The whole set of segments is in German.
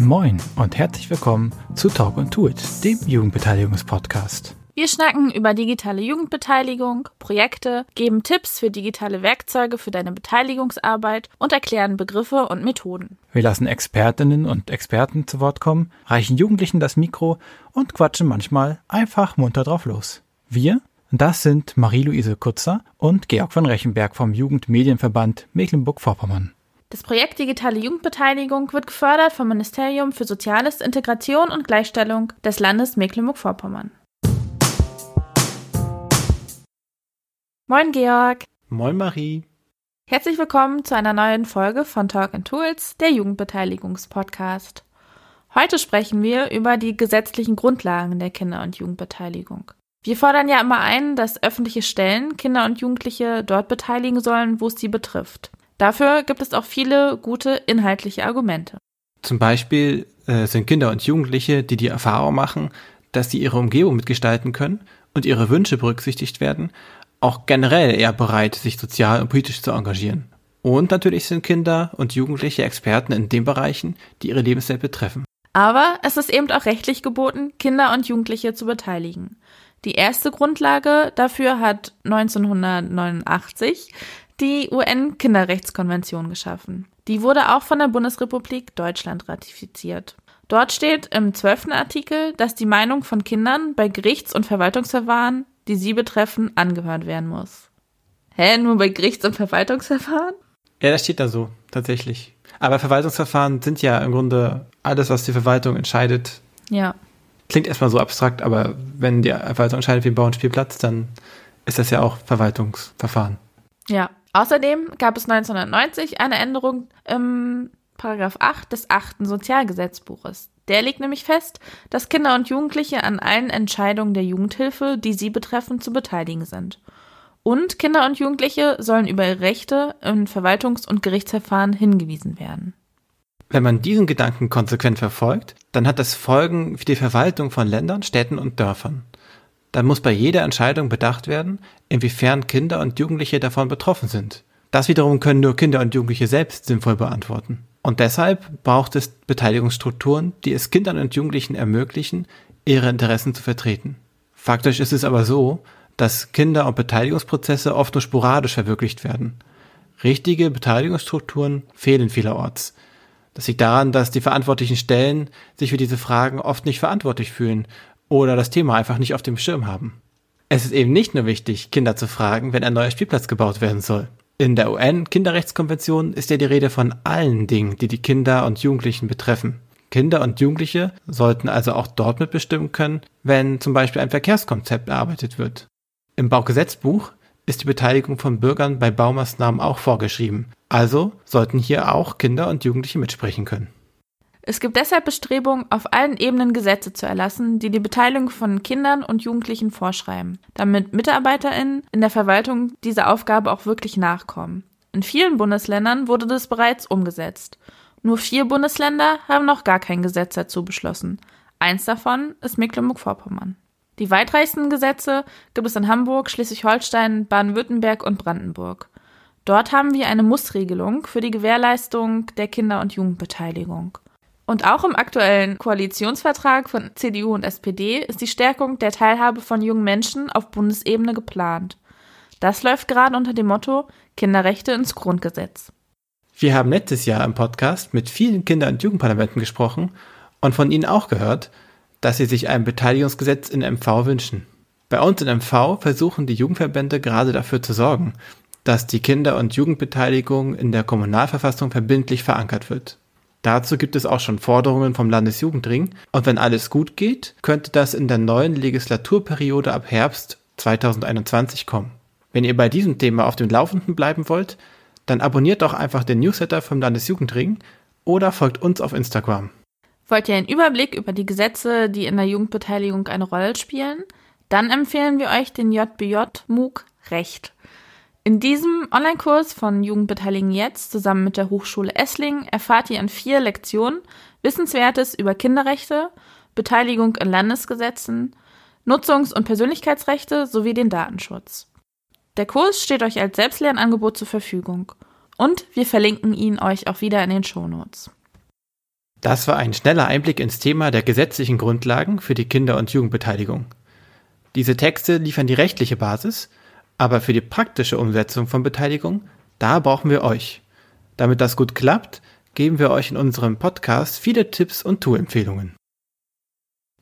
Moin und herzlich willkommen zu Talk und Do It, dem Jugendbeteiligungspodcast. Wir schnacken über digitale Jugendbeteiligung, Projekte, geben Tipps für digitale Werkzeuge für deine Beteiligungsarbeit und erklären Begriffe und Methoden. Wir lassen Expertinnen und Experten zu Wort kommen, reichen Jugendlichen das Mikro und quatschen manchmal einfach munter drauf los. Wir, das sind Marie-Louise Kutzer und Georg von Rechenberg vom Jugendmedienverband Mecklenburg-Vorpommern. Das Projekt Digitale Jugendbeteiligung wird gefördert vom Ministerium für Soziales, Integration und Gleichstellung des Landes Mecklenburg-Vorpommern. Moin Georg. Moin Marie. Herzlich willkommen zu einer neuen Folge von Talk and Tools, der Jugendbeteiligungspodcast. Heute sprechen wir über die gesetzlichen Grundlagen der Kinder- und Jugendbeteiligung. Wir fordern ja immer ein, dass öffentliche Stellen Kinder und Jugendliche dort beteiligen sollen, wo es sie betrifft. Dafür gibt es auch viele gute inhaltliche Argumente. Zum Beispiel äh, sind Kinder und Jugendliche, die die Erfahrung machen, dass sie ihre Umgebung mitgestalten können und ihre Wünsche berücksichtigt werden, auch generell eher bereit, sich sozial und politisch zu engagieren. Und natürlich sind Kinder und Jugendliche Experten in den Bereichen, die ihre Lebenswelt betreffen. Aber es ist eben auch rechtlich geboten, Kinder und Jugendliche zu beteiligen. Die erste Grundlage dafür hat 1989 die UN-Kinderrechtskonvention geschaffen. Die wurde auch von der Bundesrepublik Deutschland ratifiziert. Dort steht im zwölften Artikel, dass die Meinung von Kindern bei Gerichts- und Verwaltungsverfahren die sie betreffen, angehört werden muss. Hä, nur bei Gerichts- und Verwaltungsverfahren? Ja, das steht da so, tatsächlich. Aber Verwaltungsverfahren sind ja im Grunde alles, was die Verwaltung entscheidet. Ja. Klingt erstmal so abstrakt, aber wenn die Verwaltung entscheidet, wie ein Bauernspielplatz, dann ist das ja auch Verwaltungsverfahren. Ja. Außerdem gab es 1990 eine Änderung im Paragraph 8 des 8. Sozialgesetzbuches. Der legt nämlich fest, dass Kinder und Jugendliche an allen Entscheidungen der Jugendhilfe, die sie betreffen, zu beteiligen sind. Und Kinder und Jugendliche sollen über ihre Rechte in Verwaltungs- und Gerichtsverfahren hingewiesen werden. Wenn man diesen Gedanken konsequent verfolgt, dann hat das Folgen für die Verwaltung von Ländern, Städten und Dörfern. Dann muss bei jeder Entscheidung bedacht werden, inwiefern Kinder und Jugendliche davon betroffen sind. Das wiederum können nur Kinder und Jugendliche selbst sinnvoll beantworten. Und deshalb braucht es Beteiligungsstrukturen, die es Kindern und Jugendlichen ermöglichen, ihre Interessen zu vertreten. Faktisch ist es aber so, dass Kinder- und Beteiligungsprozesse oft nur sporadisch verwirklicht werden. Richtige Beteiligungsstrukturen fehlen vielerorts. Das liegt daran, dass die verantwortlichen Stellen sich für diese Fragen oft nicht verantwortlich fühlen oder das Thema einfach nicht auf dem Schirm haben. Es ist eben nicht nur wichtig, Kinder zu fragen, wenn ein neuer Spielplatz gebaut werden soll. In der UN-Kinderrechtskonvention ist ja die Rede von allen Dingen, die die Kinder und Jugendlichen betreffen. Kinder und Jugendliche sollten also auch dort mitbestimmen können, wenn zum Beispiel ein Verkehrskonzept erarbeitet wird. Im Baugesetzbuch ist die Beteiligung von Bürgern bei Baumaßnahmen auch vorgeschrieben. Also sollten hier auch Kinder und Jugendliche mitsprechen können. Es gibt deshalb Bestrebungen, auf allen Ebenen Gesetze zu erlassen, die die Beteiligung von Kindern und Jugendlichen vorschreiben, damit MitarbeiterInnen in der Verwaltung dieser Aufgabe auch wirklich nachkommen. In vielen Bundesländern wurde das bereits umgesetzt. Nur vier Bundesländer haben noch gar kein Gesetz dazu beschlossen. Eins davon ist Mecklenburg-Vorpommern. Die weitreichsten Gesetze gibt es in Hamburg, Schleswig-Holstein, Baden-Württemberg und Brandenburg. Dort haben wir eine Mussregelung für die Gewährleistung der Kinder- und Jugendbeteiligung. Und auch im aktuellen Koalitionsvertrag von CDU und SPD ist die Stärkung der Teilhabe von jungen Menschen auf Bundesebene geplant. Das läuft gerade unter dem Motto Kinderrechte ins Grundgesetz. Wir haben letztes Jahr im Podcast mit vielen Kinder- und Jugendparlamenten gesprochen und von ihnen auch gehört, dass sie sich ein Beteiligungsgesetz in MV wünschen. Bei uns in MV versuchen die Jugendverbände gerade dafür zu sorgen, dass die Kinder- und Jugendbeteiligung in der Kommunalverfassung verbindlich verankert wird. Dazu gibt es auch schon Forderungen vom Landesjugendring und wenn alles gut geht, könnte das in der neuen Legislaturperiode ab Herbst 2021 kommen. Wenn ihr bei diesem Thema auf dem Laufenden bleiben wollt, dann abonniert doch einfach den Newsletter vom Landesjugendring oder folgt uns auf Instagram. Wollt ihr einen Überblick über die Gesetze, die in der Jugendbeteiligung eine Rolle spielen? Dann empfehlen wir euch den JBJ MOOC Recht. In diesem Online-Kurs von Jugendbeteiligen jetzt zusammen mit der Hochschule Esslingen erfahrt ihr in vier Lektionen Wissenswertes über Kinderrechte, Beteiligung in Landesgesetzen, Nutzungs- und Persönlichkeitsrechte sowie den Datenschutz. Der Kurs steht euch als Selbstlernangebot zur Verfügung und wir verlinken ihn euch auch wieder in den Shownotes. Das war ein schneller Einblick ins Thema der gesetzlichen Grundlagen für die Kinder- und Jugendbeteiligung. Diese Texte liefern die rechtliche Basis, aber für die praktische Umsetzung von Beteiligung, da brauchen wir euch. Damit das gut klappt, geben wir euch in unserem Podcast viele Tipps und Tool-Empfehlungen.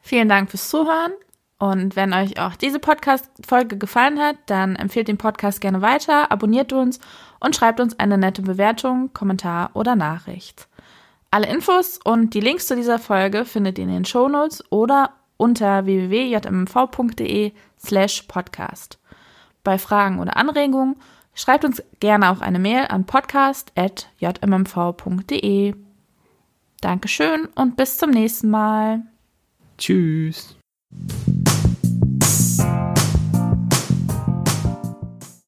Vielen Dank fürs Zuhören. Und wenn euch auch diese Podcast-Folge gefallen hat, dann empfehlt den Podcast gerne weiter, abonniert uns und schreibt uns eine nette Bewertung, Kommentar oder Nachricht. Alle Infos und die Links zu dieser Folge findet ihr in den Shownotes oder unter www.jmmv.de slash podcast. Bei Fragen oder Anregungen schreibt uns gerne auch eine Mail an podcast.jmmv.de. Dankeschön und bis zum nächsten Mal. Tschüss.